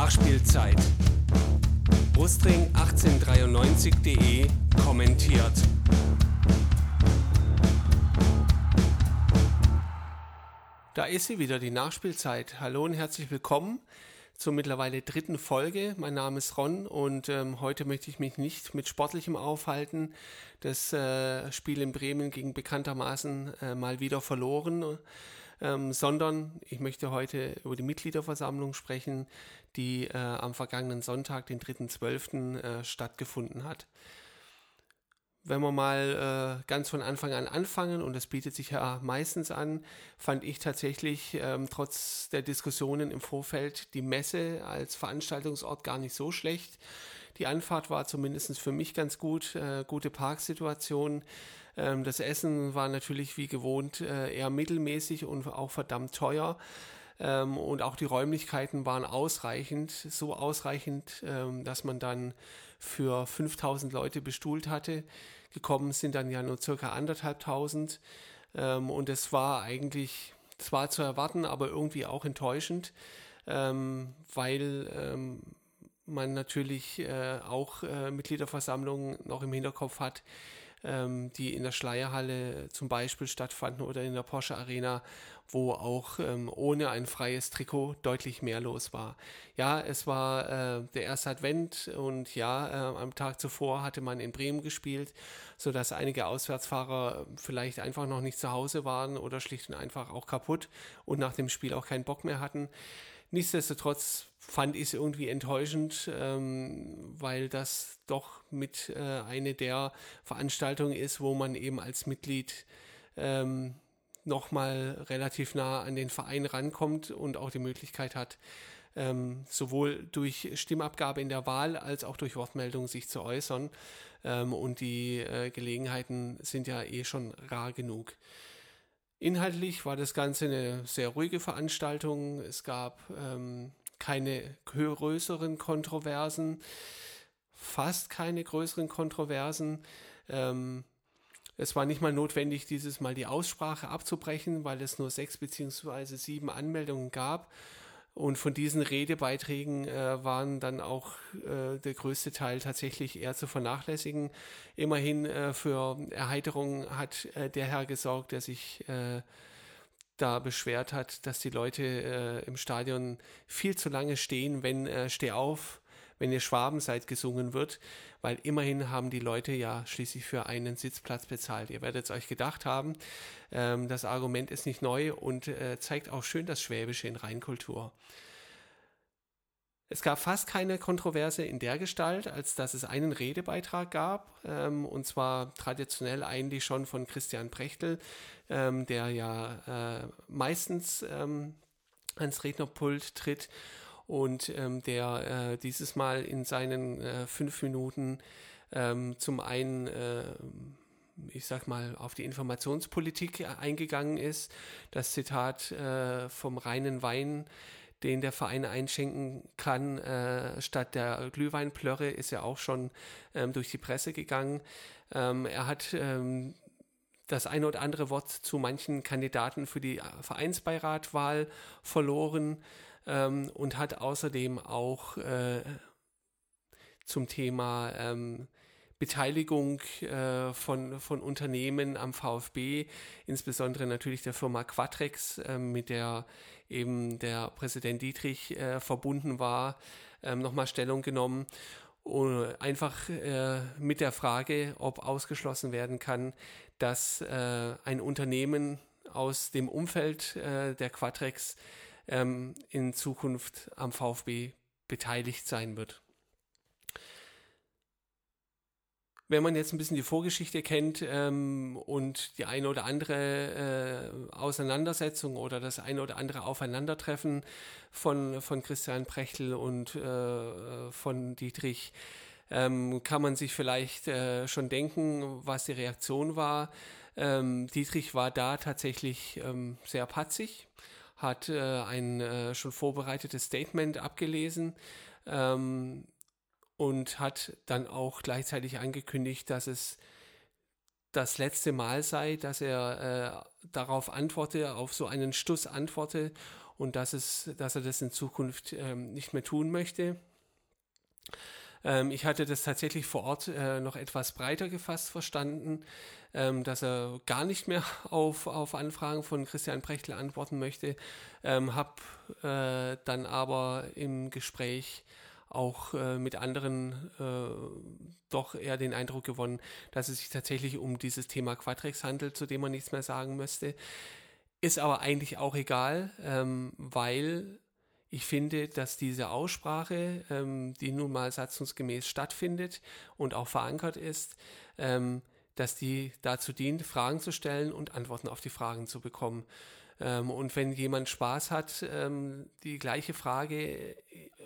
Nachspielzeit. Brustring1893.de kommentiert. Da ist sie wieder, die Nachspielzeit. Hallo und herzlich willkommen zur mittlerweile dritten Folge. Mein Name ist Ron und ähm, heute möchte ich mich nicht mit Sportlichem aufhalten. Das äh, Spiel in Bremen ging bekanntermaßen äh, mal wieder verloren ähm, sondern ich möchte heute über die Mitgliederversammlung sprechen, die äh, am vergangenen Sonntag, den 3.12., äh, stattgefunden hat. Wenn wir mal äh, ganz von Anfang an anfangen, und das bietet sich ja meistens an, fand ich tatsächlich ähm, trotz der Diskussionen im Vorfeld die Messe als Veranstaltungsort gar nicht so schlecht. Die Anfahrt war zumindest für mich ganz gut, äh, gute Parksituation. Ähm, das Essen war natürlich wie gewohnt äh, eher mittelmäßig und auch verdammt teuer. Ähm, und auch die Räumlichkeiten waren ausreichend, so ausreichend, ähm, dass man dann für 5000 Leute bestuhlt hatte. Gekommen sind dann ja nur circa anderthalbtausend. Ähm, und es war eigentlich zwar zu erwarten, aber irgendwie auch enttäuschend, ähm, weil ähm, man natürlich äh, auch äh, Mitgliederversammlungen noch im Hinterkopf hat, ähm, die in der Schleierhalle zum Beispiel stattfanden oder in der Porsche Arena, wo auch ähm, ohne ein freies Trikot deutlich mehr los war. Ja, es war äh, der erste Advent und ja, äh, am Tag zuvor hatte man in Bremen gespielt, sodass einige Auswärtsfahrer vielleicht einfach noch nicht zu Hause waren oder schlicht und einfach auch kaputt und nach dem Spiel auch keinen Bock mehr hatten. Nichtsdestotrotz fand ich es irgendwie enttäuschend, ähm, weil das doch mit äh, eine der Veranstaltungen ist, wo man eben als Mitglied ähm, nochmal relativ nah an den Verein rankommt und auch die Möglichkeit hat, ähm, sowohl durch Stimmabgabe in der Wahl als auch durch Wortmeldung sich zu äußern. Ähm, und die äh, Gelegenheiten sind ja eh schon rar genug. Inhaltlich war das Ganze eine sehr ruhige Veranstaltung. Es gab ähm, keine größeren Kontroversen, fast keine größeren Kontroversen. Ähm, es war nicht mal notwendig, dieses Mal die Aussprache abzubrechen, weil es nur sechs beziehungsweise sieben Anmeldungen gab. Und von diesen Redebeiträgen äh, waren dann auch äh, der größte Teil tatsächlich eher zu vernachlässigen. Immerhin äh, für Erheiterung hat äh, der Herr gesorgt, der sich äh, da beschwert hat, dass die Leute äh, im Stadion viel zu lange stehen, wenn Steh auf, wenn ihr Schwaben seid gesungen wird, weil immerhin haben die Leute ja schließlich für einen Sitzplatz bezahlt. Ihr werdet es euch gedacht haben, ähm, das Argument ist nicht neu und äh, zeigt auch schön das Schwäbische in Rheinkultur. Es gab fast keine Kontroverse in der Gestalt, als dass es einen Redebeitrag gab, ähm, und zwar traditionell eigentlich schon von Christian Prechtel, ähm, der ja äh, meistens ähm, ans Rednerpult tritt und ähm, der äh, dieses Mal in seinen äh, fünf Minuten ähm, zum einen, äh, ich sag mal, auf die Informationspolitik eingegangen ist. Das Zitat äh, vom reinen Wein, den der Verein einschenken kann, äh, statt der Glühweinplörre, ist ja auch schon ähm, durch die Presse gegangen. Ähm, er hat ähm, das eine oder andere Wort zu manchen Kandidaten für die Vereinsbeiratwahl verloren ähm, und hat außerdem auch äh, zum Thema ähm, Beteiligung äh, von, von Unternehmen am VfB, insbesondere natürlich der Firma Quatrex, äh, mit der eben der Präsident Dietrich äh, verbunden war, ähm, nochmal Stellung genommen. Und einfach äh, mit der Frage, ob ausgeschlossen werden kann, dass äh, ein Unternehmen aus dem Umfeld äh, der Quatrex ähm, in Zukunft am VfB beteiligt sein wird. Wenn man jetzt ein bisschen die Vorgeschichte kennt ähm, und die eine oder andere äh, Auseinandersetzung oder das eine oder andere Aufeinandertreffen von, von Christian Prechtel und äh, von Dietrich, ähm, kann man sich vielleicht äh, schon denken, was die Reaktion war. Ähm, Dietrich war da tatsächlich ähm, sehr patzig hat äh, ein äh, schon vorbereitetes Statement abgelesen ähm, und hat dann auch gleichzeitig angekündigt, dass es das letzte Mal sei, dass er äh, darauf antworte, auf so einen Stuss antworte und dass, es, dass er das in Zukunft ähm, nicht mehr tun möchte. Ähm, ich hatte das tatsächlich vor Ort äh, noch etwas breiter gefasst verstanden, ähm, dass er gar nicht mehr auf, auf Anfragen von Christian Brechtel antworten möchte, ähm, habe äh, dann aber im Gespräch auch äh, mit anderen äh, doch eher den Eindruck gewonnen, dass es sich tatsächlich um dieses Thema Quadrex handelt, zu dem man nichts mehr sagen müsste. Ist aber eigentlich auch egal, ähm, weil ich finde, dass diese Aussprache, ähm, die nun mal satzungsgemäß stattfindet und auch verankert ist, ähm, dass die dazu dient, Fragen zu stellen und Antworten auf die Fragen zu bekommen. Ähm, und wenn jemand Spaß hat, ähm, die gleiche Frage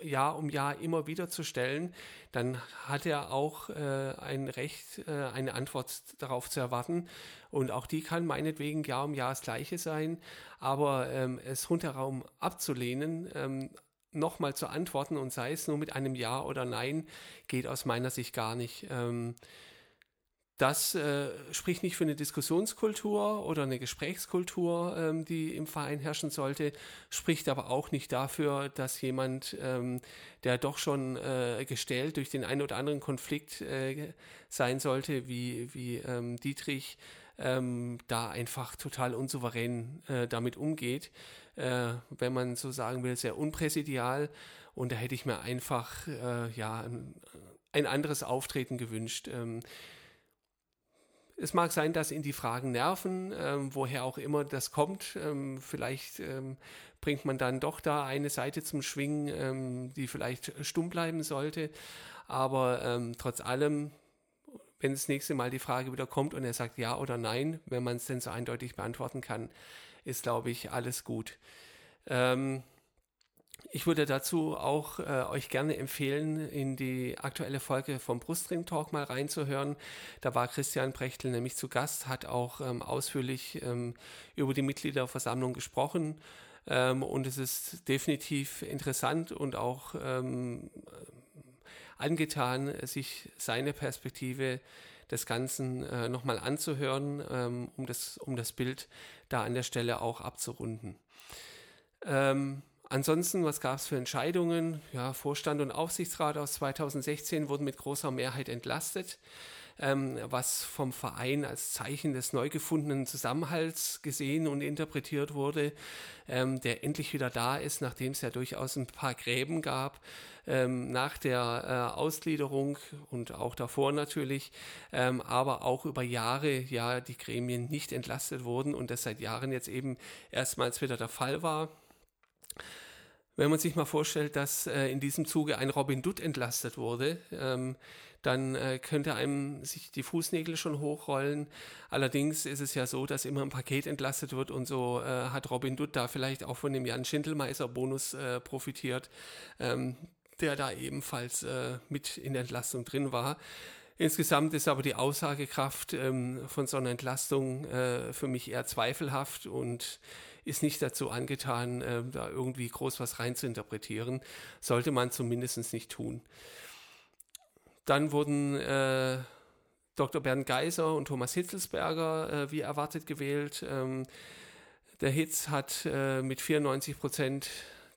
Jahr um Jahr immer wieder zu stellen, dann hat er auch äh, ein Recht, äh, eine Antwort darauf zu erwarten. Und auch die kann meinetwegen Jahr um Jahr das gleiche sein. Aber ähm, es rundherum abzulehnen, ähm, nochmal zu antworten und sei es nur mit einem Ja oder Nein, geht aus meiner Sicht gar nicht. Ähm, das äh, spricht nicht für eine Diskussionskultur oder eine Gesprächskultur, ähm, die im Verein herrschen sollte, spricht aber auch nicht dafür, dass jemand, ähm, der doch schon äh, gestellt durch den einen oder anderen Konflikt äh, sein sollte, wie, wie ähm, Dietrich, ähm, da einfach total unsouverän äh, damit umgeht. Äh, wenn man so sagen will, sehr unpräsidial. Und da hätte ich mir einfach äh, ja, ein, anderes Auftreten gewünscht. Ähm, es mag sein, dass ihn die Fragen nerven, ähm, woher auch immer das kommt. Ähm, vielleicht ähm, bringt man dann doch da eine Seite zum Schwingen, ähm, die vielleicht stumm bleiben sollte. Aber ähm, trotz allem, wenn das nächste Mal die Frage wieder kommt und er sagt ja oder nein, wenn man es denn so eindeutig beantworten kann, ist, glaube ich, alles gut. Ähm, ich würde dazu auch äh, euch gerne empfehlen, in die aktuelle Folge vom Brustring Talk mal reinzuhören. Da war Christian Brechtel nämlich zu Gast, hat auch ähm, ausführlich ähm, über die Mitgliederversammlung gesprochen. Ähm, und es ist definitiv interessant und auch ähm, angetan, sich seine Perspektive des Ganzen äh, nochmal anzuhören, ähm, um, das, um das Bild da an der Stelle auch abzurunden. Ähm, Ansonsten, was gab es für Entscheidungen? Ja, Vorstand und Aufsichtsrat aus 2016 wurden mit großer Mehrheit entlastet, ähm, was vom Verein als Zeichen des neu gefundenen Zusammenhalts gesehen und interpretiert wurde, ähm, der endlich wieder da ist, nachdem es ja durchaus ein paar Gräben gab. Ähm, nach der äh, Ausgliederung und auch davor natürlich, ähm, aber auch über Jahre ja die Gremien nicht entlastet wurden und das seit Jahren jetzt eben erstmals wieder der Fall war. Wenn man sich mal vorstellt, dass äh, in diesem Zuge ein Robin Dutt entlastet wurde, ähm, dann äh, könnte einem sich die Fußnägel schon hochrollen. Allerdings ist es ja so, dass immer ein Paket entlastet wird und so äh, hat Robin Dutt da vielleicht auch von dem Jan Schindelmeiser Bonus äh, profitiert, ähm, der da ebenfalls äh, mit in der Entlastung drin war. Insgesamt ist aber die Aussagekraft ähm, von so einer Entlastung äh, für mich eher zweifelhaft und ist nicht dazu angetan, äh, da irgendwie groß was reinzuinterpretieren. Sollte man zumindest nicht tun. Dann wurden äh, Dr. Bernd Geiser und Thomas Hitzelsberger äh, wie erwartet gewählt. Ähm, der Hitz hat äh, mit 94 Prozent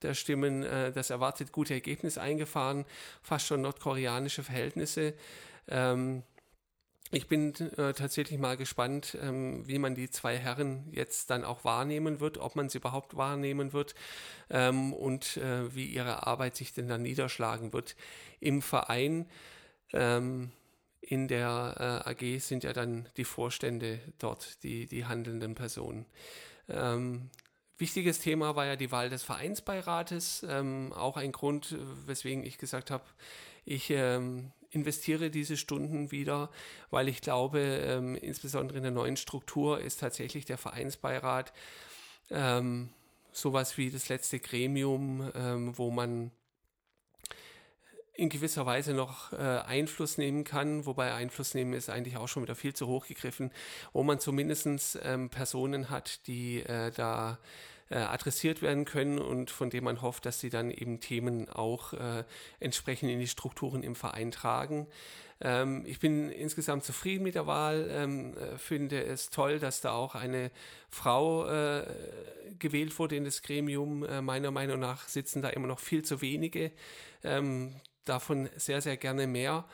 der Stimmen äh, das erwartet gute Ergebnis eingefahren, fast schon nordkoreanische Verhältnisse. Ähm, ich bin äh, tatsächlich mal gespannt, ähm, wie man die zwei Herren jetzt dann auch wahrnehmen wird, ob man sie überhaupt wahrnehmen wird ähm, und äh, wie ihre Arbeit sich denn dann niederschlagen wird im Verein. Ähm, in der äh, AG sind ja dann die Vorstände dort, die, die handelnden Personen. Ähm, wichtiges Thema war ja die Wahl des Vereinsbeirates, ähm, auch ein Grund, weswegen ich gesagt habe, ich ähm, investiere diese Stunden wieder, weil ich glaube, ähm, insbesondere in der neuen Struktur ist tatsächlich der Vereinsbeirat ähm, sowas wie das letzte Gremium, ähm, wo man in gewisser Weise noch äh, Einfluss nehmen kann, wobei Einfluss nehmen ist eigentlich auch schon wieder viel zu hoch gegriffen, wo man zumindest ähm, Personen hat, die äh, da äh, adressiert werden können und von dem man hofft, dass sie dann eben Themen auch äh, entsprechend in die Strukturen im Verein tragen. Ähm, ich bin insgesamt zufrieden mit der Wahl, ähm, äh, finde es toll, dass da auch eine Frau äh, gewählt wurde in das Gremium. Äh, meiner Meinung nach sitzen da immer noch viel zu wenige, ähm, davon sehr, sehr gerne mehr.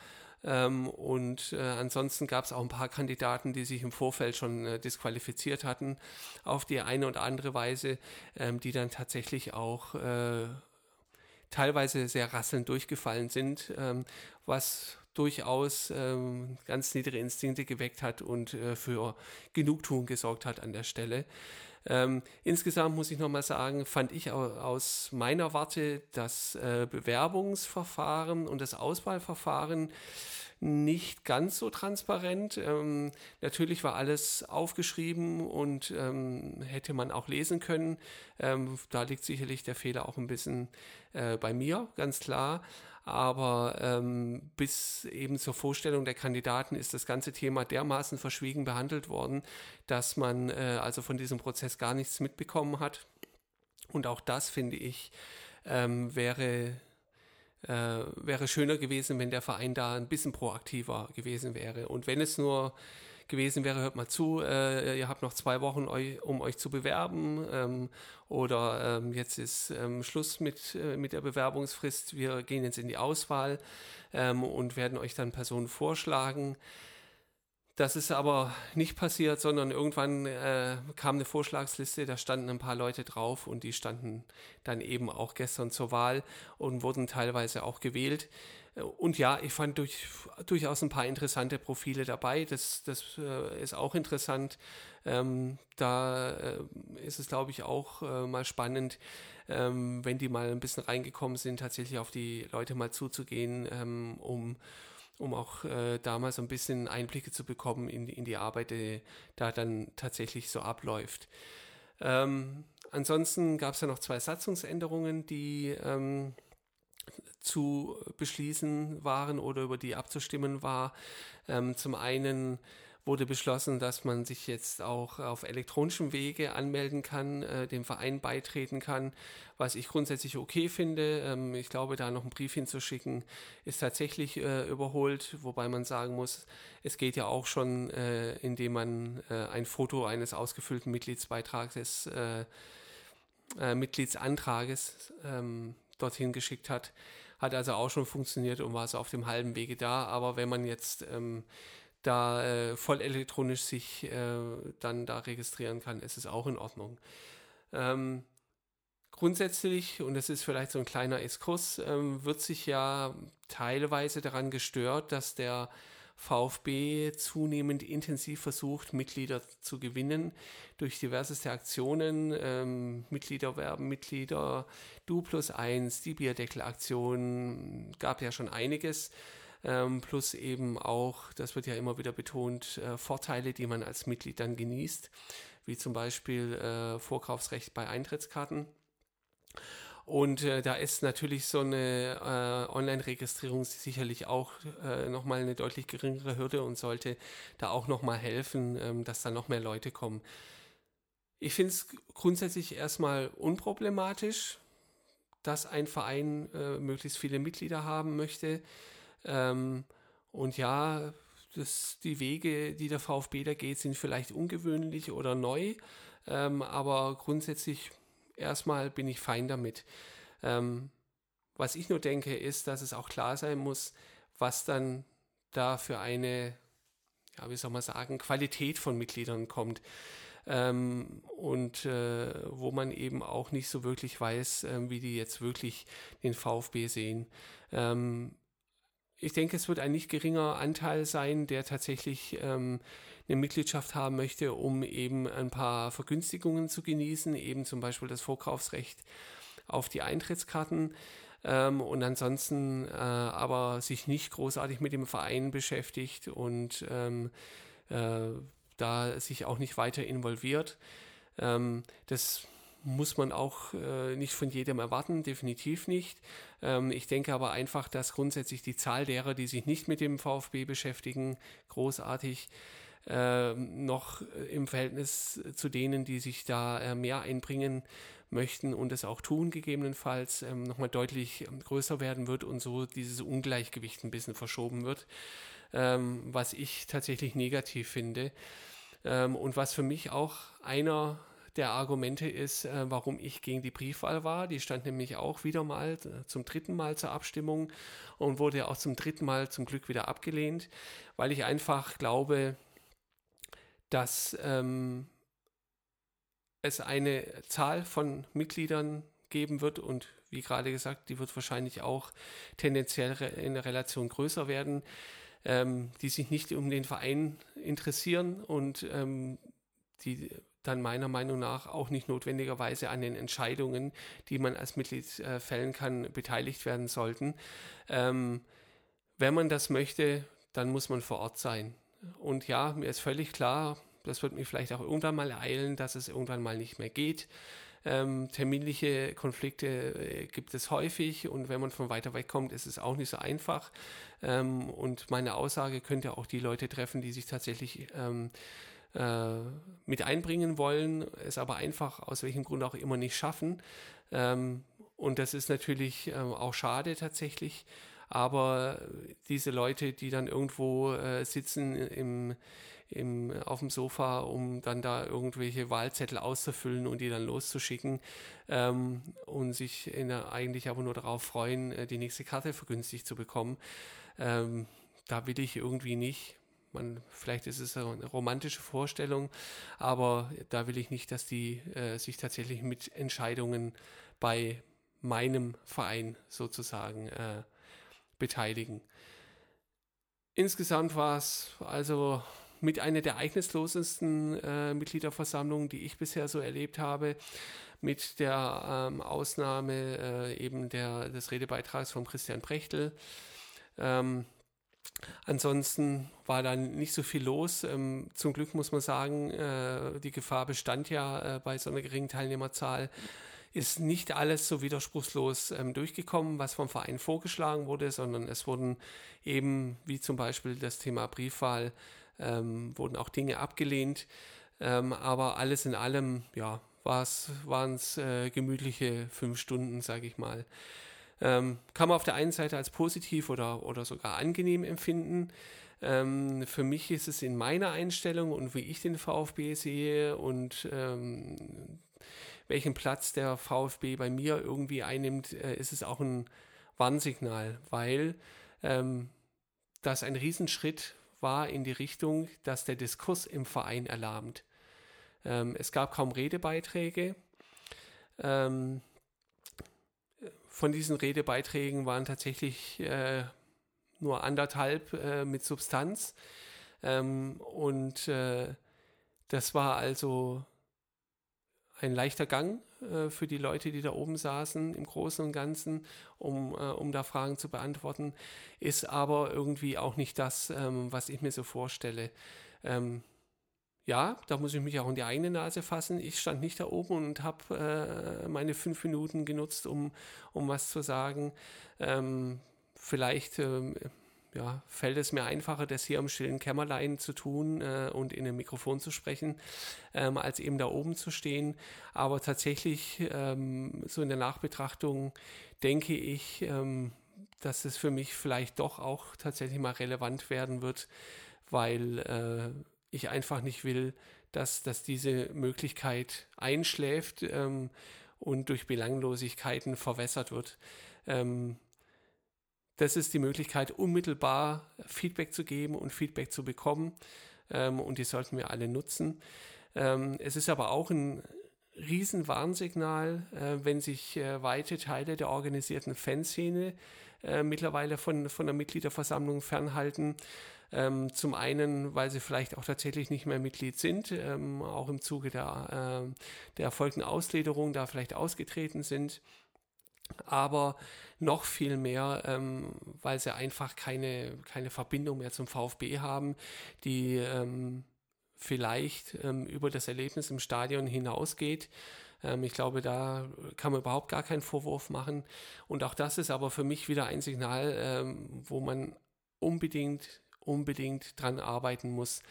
Ähm, und äh, ansonsten gab es auch ein paar Kandidaten, die sich im Vorfeld schon äh, disqualifiziert hatten, auf die eine oder andere Weise, ähm, die dann tatsächlich auch äh, teilweise sehr rasselnd durchgefallen sind, ähm, was durchaus ähm, ganz niedere Instinkte geweckt hat und äh, für Genugtuung gesorgt hat an der Stelle. Ähm, insgesamt muss ich nochmal sagen, fand ich aus meiner Warte das äh, Bewerbungsverfahren und das Auswahlverfahren nicht ganz so transparent. Ähm, natürlich war alles aufgeschrieben und ähm, hätte man auch lesen können. Ähm, da liegt sicherlich der Fehler auch ein bisschen äh, bei mir, ganz klar. Aber ähm, bis eben zur Vorstellung der Kandidaten ist das ganze Thema dermaßen verschwiegen behandelt worden, dass man äh, also von diesem Prozess gar nichts mitbekommen hat. Und auch das, finde ich, ähm, wäre äh, wäre schöner gewesen, wenn der Verein da ein bisschen proaktiver gewesen wäre. Und wenn es nur gewesen wäre, hört mal zu, äh, ihr habt noch zwei Wochen, eu, um euch zu bewerben ähm, oder ähm, jetzt ist ähm, Schluss mit, äh, mit der Bewerbungsfrist, wir gehen jetzt in die Auswahl ähm, und werden euch dann Personen vorschlagen. Das ist aber nicht passiert, sondern irgendwann äh, kam eine Vorschlagsliste, da standen ein paar Leute drauf und die standen dann eben auch gestern zur Wahl und wurden teilweise auch gewählt. Und ja, ich fand durch, durchaus ein paar interessante Profile dabei. Das, das äh, ist auch interessant. Ähm, da äh, ist es, glaube ich, auch äh, mal spannend, ähm, wenn die mal ein bisschen reingekommen sind, tatsächlich auf die Leute mal zuzugehen, ähm, um um auch äh, damals ein bisschen Einblicke zu bekommen in, in die Arbeit, die da dann tatsächlich so abläuft. Ähm, ansonsten gab es ja noch zwei Satzungsänderungen, die ähm, zu beschließen waren oder über die abzustimmen war. Ähm, zum einen wurde beschlossen, dass man sich jetzt auch auf elektronischem Wege anmelden kann, äh, dem Verein beitreten kann, was ich grundsätzlich okay finde. Ähm, ich glaube, da noch einen Brief hinzuschicken, ist tatsächlich äh, überholt, wobei man sagen muss, es geht ja auch schon, äh, indem man äh, ein Foto eines ausgefüllten Mitgliedsbeitrages, äh, äh, Mitgliedsantrages ähm, dorthin geschickt hat. Hat also auch schon funktioniert und war so auf dem halben Wege da. Aber wenn man jetzt ähm, da äh, voll elektronisch sich äh, dann da registrieren kann, ist es auch in Ordnung. Ähm, grundsätzlich, und das ist vielleicht so ein kleiner Exkurs, ähm, wird sich ja teilweise daran gestört, dass der VfB zunehmend intensiv versucht, Mitglieder zu gewinnen durch diverseste Aktionen, ähm, Mitglieder werben, Mitglieder, Du plus eins, die Bierdeckelaktion, gab ja schon einiges ähm, plus eben auch, das wird ja immer wieder betont, äh, Vorteile, die man als Mitglied dann genießt, wie zum Beispiel äh, Vorkaufsrecht bei Eintrittskarten. Und äh, da ist natürlich so eine äh, Online-Registrierung sicherlich auch äh, nochmal eine deutlich geringere Hürde und sollte da auch nochmal helfen, ähm, dass da noch mehr Leute kommen. Ich finde es grundsätzlich erstmal unproblematisch, dass ein Verein äh, möglichst viele Mitglieder haben möchte. Ähm, und ja, das, die Wege, die der VfB da geht, sind vielleicht ungewöhnlich oder neu, ähm, aber grundsätzlich erstmal bin ich fein damit. Ähm, was ich nur denke, ist, dass es auch klar sein muss, was dann da für eine, ja, wie soll man sagen, Qualität von Mitgliedern kommt. Ähm, und äh, wo man eben auch nicht so wirklich weiß, äh, wie die jetzt wirklich den VfB sehen. Ähm, ich denke, es wird ein nicht geringer Anteil sein, der tatsächlich ähm, eine Mitgliedschaft haben möchte, um eben ein paar Vergünstigungen zu genießen, eben zum Beispiel das Vorkaufsrecht auf die Eintrittskarten. Ähm, und ansonsten äh, aber sich nicht großartig mit dem Verein beschäftigt und ähm, äh, da sich auch nicht weiter involviert. Ähm, das muss man auch äh, nicht von jedem erwarten, definitiv nicht. Ähm, ich denke aber einfach, dass grundsätzlich die Zahl derer, die sich nicht mit dem VfB beschäftigen, großartig äh, noch im Verhältnis zu denen, die sich da äh, mehr einbringen möchten und es auch tun, gegebenenfalls ähm, nochmal deutlich ähm, größer werden wird und so dieses Ungleichgewicht ein bisschen verschoben wird, ähm, was ich tatsächlich negativ finde. Ähm, und was für mich auch einer der Argumente ist, äh, warum ich gegen die Briefwahl war. Die stand nämlich auch wieder mal äh, zum dritten Mal zur Abstimmung und wurde auch zum dritten Mal zum Glück wieder abgelehnt, weil ich einfach glaube, dass ähm, es eine Zahl von Mitgliedern geben wird und wie gerade gesagt, die wird wahrscheinlich auch tendenziell in der Relation größer werden, ähm, die sich nicht um den Verein interessieren und ähm, die dann meiner Meinung nach auch nicht notwendigerweise an den Entscheidungen, die man als Mitglied äh, fällen kann, beteiligt werden sollten. Ähm, wenn man das möchte, dann muss man vor Ort sein. Und ja, mir ist völlig klar, das wird mich vielleicht auch irgendwann mal ereilen, dass es irgendwann mal nicht mehr geht. Ähm, terminliche Konflikte äh, gibt es häufig und wenn man von weiter weg kommt, ist es auch nicht so einfach. Ähm, und meine Aussage könnte auch die Leute treffen, die sich tatsächlich ähm, äh, mit einbringen wollen, es aber einfach aus welchem Grund auch immer nicht schaffen. Ähm, und das ist natürlich äh, auch schade tatsächlich. Aber diese Leute, die dann irgendwo äh, sitzen im, im, auf dem Sofa, um dann da irgendwelche Wahlzettel auszufüllen und die dann loszuschicken ähm, und sich der, eigentlich aber nur darauf freuen, äh, die nächste Karte vergünstigt zu bekommen. Ähm, da will ich irgendwie nicht. Man, vielleicht ist es eine romantische Vorstellung, aber da will ich nicht, dass die äh, sich tatsächlich mit Entscheidungen bei meinem Verein sozusagen äh, beteiligen. Insgesamt war es also mit einer der ereignislosesten äh, Mitgliederversammlungen, die ich bisher so erlebt habe, mit der ähm, Ausnahme äh, eben der, des Redebeitrags von Christian Prechtel. Ähm, ansonsten war dann nicht so viel los. Ähm, zum Glück muss man sagen, äh, die Gefahr bestand ja äh, bei so einer geringen Teilnehmerzahl ist nicht alles so widerspruchslos ähm, durchgekommen, was vom Verein vorgeschlagen wurde, sondern es wurden eben, wie zum Beispiel das Thema Briefwahl, ähm, wurden auch Dinge abgelehnt. Ähm, aber alles in allem, ja, waren es äh, gemütliche fünf Stunden, sage ich mal. Ähm, kann man auf der einen Seite als positiv oder, oder sogar angenehm empfinden. Ähm, für mich ist es in meiner Einstellung und wie ich den VfB sehe und ähm, welchen Platz der VfB bei mir irgendwie einnimmt, äh, ist es auch ein Warnsignal, weil ähm, das ein Riesenschritt war in die Richtung, dass der Diskurs im Verein erlahmt. Ähm, es gab kaum Redebeiträge. Ähm, von diesen Redebeiträgen waren tatsächlich äh, nur anderthalb äh, mit Substanz. Ähm, und äh, das war also ein leichter Gang äh, für die Leute, die da oben saßen, im Großen und Ganzen, um, äh, um da Fragen zu beantworten, ist aber irgendwie auch nicht das, ähm, was ich mir so vorstelle. Ähm, ja, da muss ich mich auch in die eigene Nase fassen. Ich stand nicht da oben und habe äh, meine fünf Minuten genutzt, um, um was zu sagen. Ähm, vielleicht ähm, ja, fällt es mir einfacher, das hier im stillen Kämmerlein zu tun äh, und in einem Mikrofon zu sprechen, ähm, als eben da oben zu stehen. Aber tatsächlich, ähm, so in der Nachbetrachtung, denke ich, ähm, dass es für mich vielleicht doch auch tatsächlich mal relevant werden wird, weil äh, ich einfach nicht will, dass, dass diese Möglichkeit einschläft ähm, und durch Belanglosigkeiten verwässert wird. Ähm, das ist die Möglichkeit, unmittelbar Feedback zu geben und Feedback zu bekommen. Ähm, und die sollten wir alle nutzen. Ähm, es ist aber auch ein Riesenwarnsignal, äh, wenn sich äh, weite Teile der organisierten Fanszene äh, mittlerweile von, von der Mitgliederversammlung fernhalten. Ähm, zum einen, weil sie vielleicht auch tatsächlich nicht mehr Mitglied sind, ähm, auch im Zuge der, äh, der erfolgten Auslederung da vielleicht ausgetreten sind aber noch viel mehr, ähm, weil sie einfach keine, keine Verbindung mehr zum VfB haben, die ähm, vielleicht ähm, über das Erlebnis im Stadion hinausgeht. Ähm, ich glaube, da kann man überhaupt gar keinen Vorwurf machen. Und auch das ist aber für mich wieder ein Signal, ähm, wo man unbedingt unbedingt dran arbeiten muss.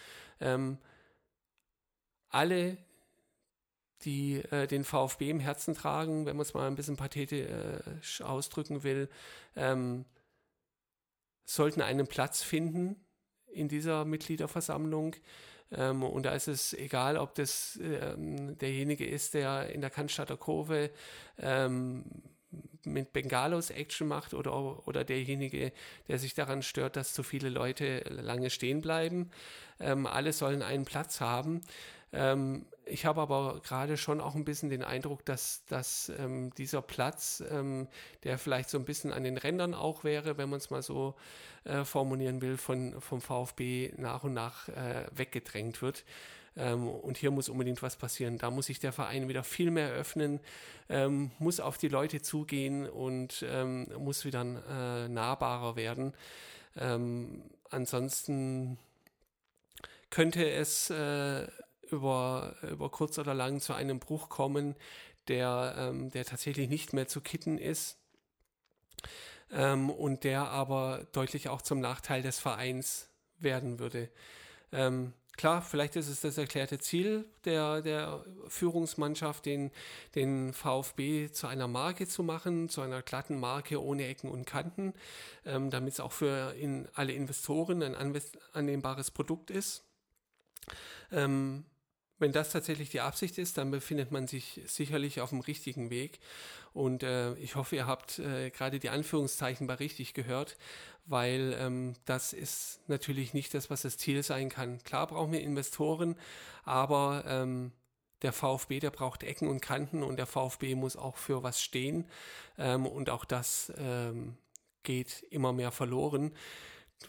Ähm, alle, die äh, den VfB im Herzen tragen, wenn man es mal ein bisschen pathetisch ausdrücken will, ähm, sollten einen Platz finden in dieser Mitgliederversammlung. Ähm, und da ist es egal, ob das ähm, derjenige ist, der in der Cannstatter Kurve ähm, mit Bengalos Action macht oder, oder derjenige, der sich daran stört, dass zu viele Leute lange stehen bleiben. Ähm, alle sollen einen Platz haben. Ähm, ich habe aber gerade schon auch ein bisschen den Eindruck, dass, dass ähm, dieser Platz, ähm, der vielleicht so ein bisschen an den Rändern auch wäre, wenn man es mal so äh, formulieren will, von, vom VfB nach und nach äh, weggedrängt wird. Ähm, und hier muss unbedingt was passieren. Da muss sich der Verein wieder viel mehr öffnen, ähm, muss auf die Leute zugehen und ähm, muss wieder äh, nahbarer werden. Ähm, ansonsten könnte es äh, über, über kurz oder lang zu einem Bruch kommen, der, ähm, der tatsächlich nicht mehr zu kitten ist ähm, und der aber deutlich auch zum Nachteil des Vereins werden würde. Ähm, klar, vielleicht ist es das erklärte Ziel der, der Führungsmannschaft, den, den VfB zu einer Marke zu machen, zu einer glatten Marke ohne Ecken und Kanten, ähm, damit es auch für in alle Investoren ein annehmbares Produkt ist. Ähm, wenn das tatsächlich die Absicht ist, dann befindet man sich sicherlich auf dem richtigen Weg. Und äh, ich hoffe, ihr habt äh, gerade die Anführungszeichen bei richtig gehört, weil ähm, das ist natürlich nicht das, was das Ziel sein kann. Klar brauchen wir Investoren, aber ähm, der VfB, der braucht Ecken und Kanten und der VfB muss auch für was stehen. Ähm, und auch das ähm, geht immer mehr verloren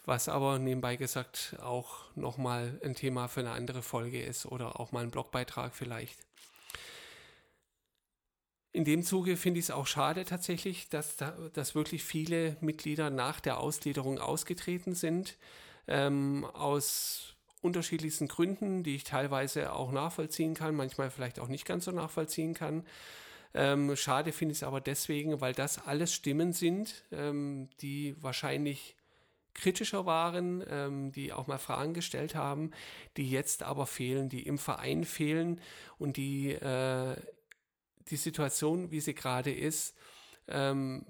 was aber nebenbei gesagt auch nochmal ein Thema für eine andere Folge ist oder auch mal ein Blogbeitrag vielleicht. In dem Zuge finde ich es auch schade tatsächlich, dass, da, dass wirklich viele Mitglieder nach der Ausgliederung ausgetreten sind, ähm, aus unterschiedlichsten Gründen, die ich teilweise auch nachvollziehen kann, manchmal vielleicht auch nicht ganz so nachvollziehen kann. Ähm, schade finde ich es aber deswegen, weil das alles Stimmen sind, ähm, die wahrscheinlich kritischer waren, ähm, die auch mal Fragen gestellt haben, die jetzt aber fehlen, die im Verein fehlen und die äh, die Situation, wie sie gerade ist, ähm,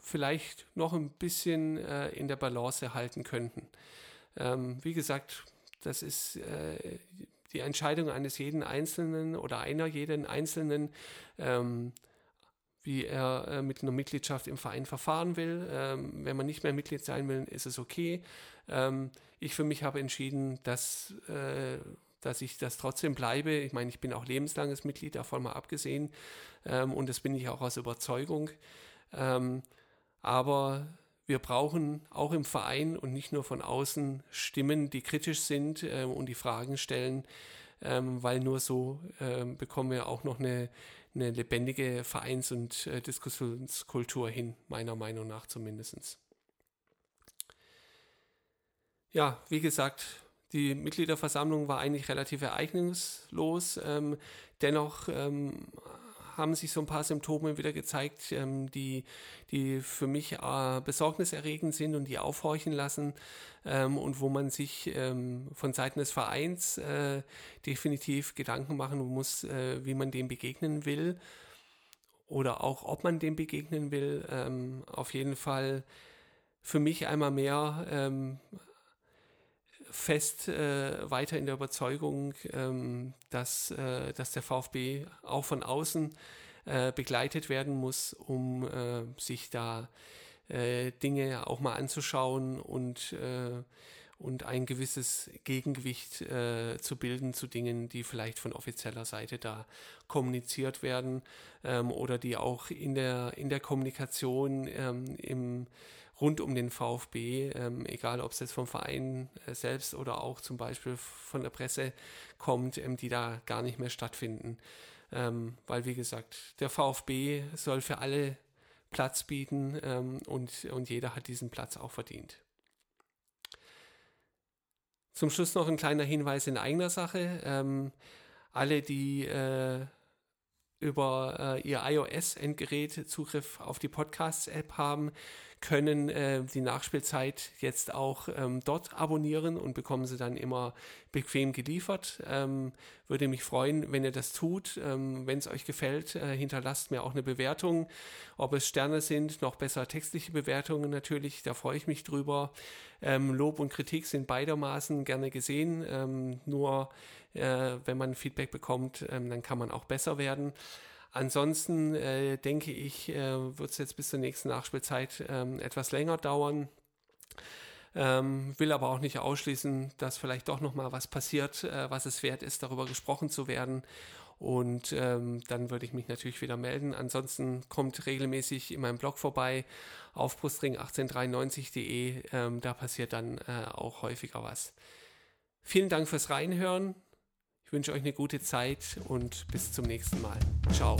vielleicht noch ein bisschen äh, in der Balance halten könnten. Ähm, wie gesagt, das ist äh, die Entscheidung eines jeden Einzelnen oder einer jeden Einzelnen. Ähm, wie er äh, mit einer Mitgliedschaft im Verein verfahren will. Ähm, wenn man nicht mehr Mitglied sein will, ist es okay. Ähm, ich für mich habe entschieden, dass, äh, dass ich das trotzdem bleibe. Ich meine, ich bin auch lebenslanges Mitglied, davon mal abgesehen. Ähm, und das bin ich auch aus Überzeugung. Ähm, aber wir brauchen auch im Verein und nicht nur von außen Stimmen, die kritisch sind äh, und die Fragen stellen, ähm, weil nur so äh, bekommen wir auch noch eine eine lebendige Vereins- und äh, Diskussionskultur hin, meiner Meinung nach zumindest. Ja, wie gesagt, die Mitgliederversammlung war eigentlich relativ ereignislos. Ähm, dennoch ähm, haben sich so ein paar Symptome wieder gezeigt, ähm, die, die für mich äh, besorgniserregend sind und die aufhorchen lassen ähm, und wo man sich ähm, von Seiten des Vereins äh, definitiv Gedanken machen muss, äh, wie man dem begegnen will oder auch ob man dem begegnen will. Ähm, auf jeden Fall für mich einmal mehr ähm, fest äh, weiter in der Überzeugung, ähm, dass, äh, dass der VfB auch von außen äh, begleitet werden muss, um äh, sich da äh, Dinge auch mal anzuschauen und, äh, und ein gewisses Gegengewicht zu bilden zu Dingen, die vielleicht von offizieller Seite da kommuniziert werden ähm, oder die auch in der, in der Kommunikation ähm, im rund um den VfB, ähm, egal ob es jetzt vom Verein äh, selbst oder auch zum Beispiel von der Presse kommt, ähm, die da gar nicht mehr stattfinden. Ähm, weil, wie gesagt, der VfB soll für alle Platz bieten ähm, und, und jeder hat diesen Platz auch verdient. Zum Schluss noch ein kleiner Hinweis in eigener Sache. Ähm, alle, die äh, über äh, ihr iOS-Endgerät Zugriff auf die Podcasts-App haben, können äh, die Nachspielzeit jetzt auch ähm, dort abonnieren und bekommen sie dann immer bequem geliefert. Ähm, würde mich freuen, wenn ihr das tut. Ähm, wenn es euch gefällt, äh, hinterlasst mir auch eine Bewertung. Ob es Sterne sind, noch besser textliche Bewertungen natürlich, da freue ich mich drüber. Ähm, Lob und Kritik sind beidermaßen gerne gesehen. Ähm, nur äh, wenn man Feedback bekommt, ähm, dann kann man auch besser werden. Ansonsten äh, denke ich, äh, wird es jetzt bis zur nächsten Nachspielzeit ähm, etwas länger dauern. Ähm, will aber auch nicht ausschließen, dass vielleicht doch noch mal was passiert, äh, was es wert ist, darüber gesprochen zu werden. Und ähm, dann würde ich mich natürlich wieder melden. Ansonsten kommt regelmäßig in meinem Blog vorbei auf brustring1893.de. Ähm, da passiert dann äh, auch häufiger was. Vielen Dank fürs Reinhören wünsche euch eine gute Zeit und bis zum nächsten Mal. Ciao.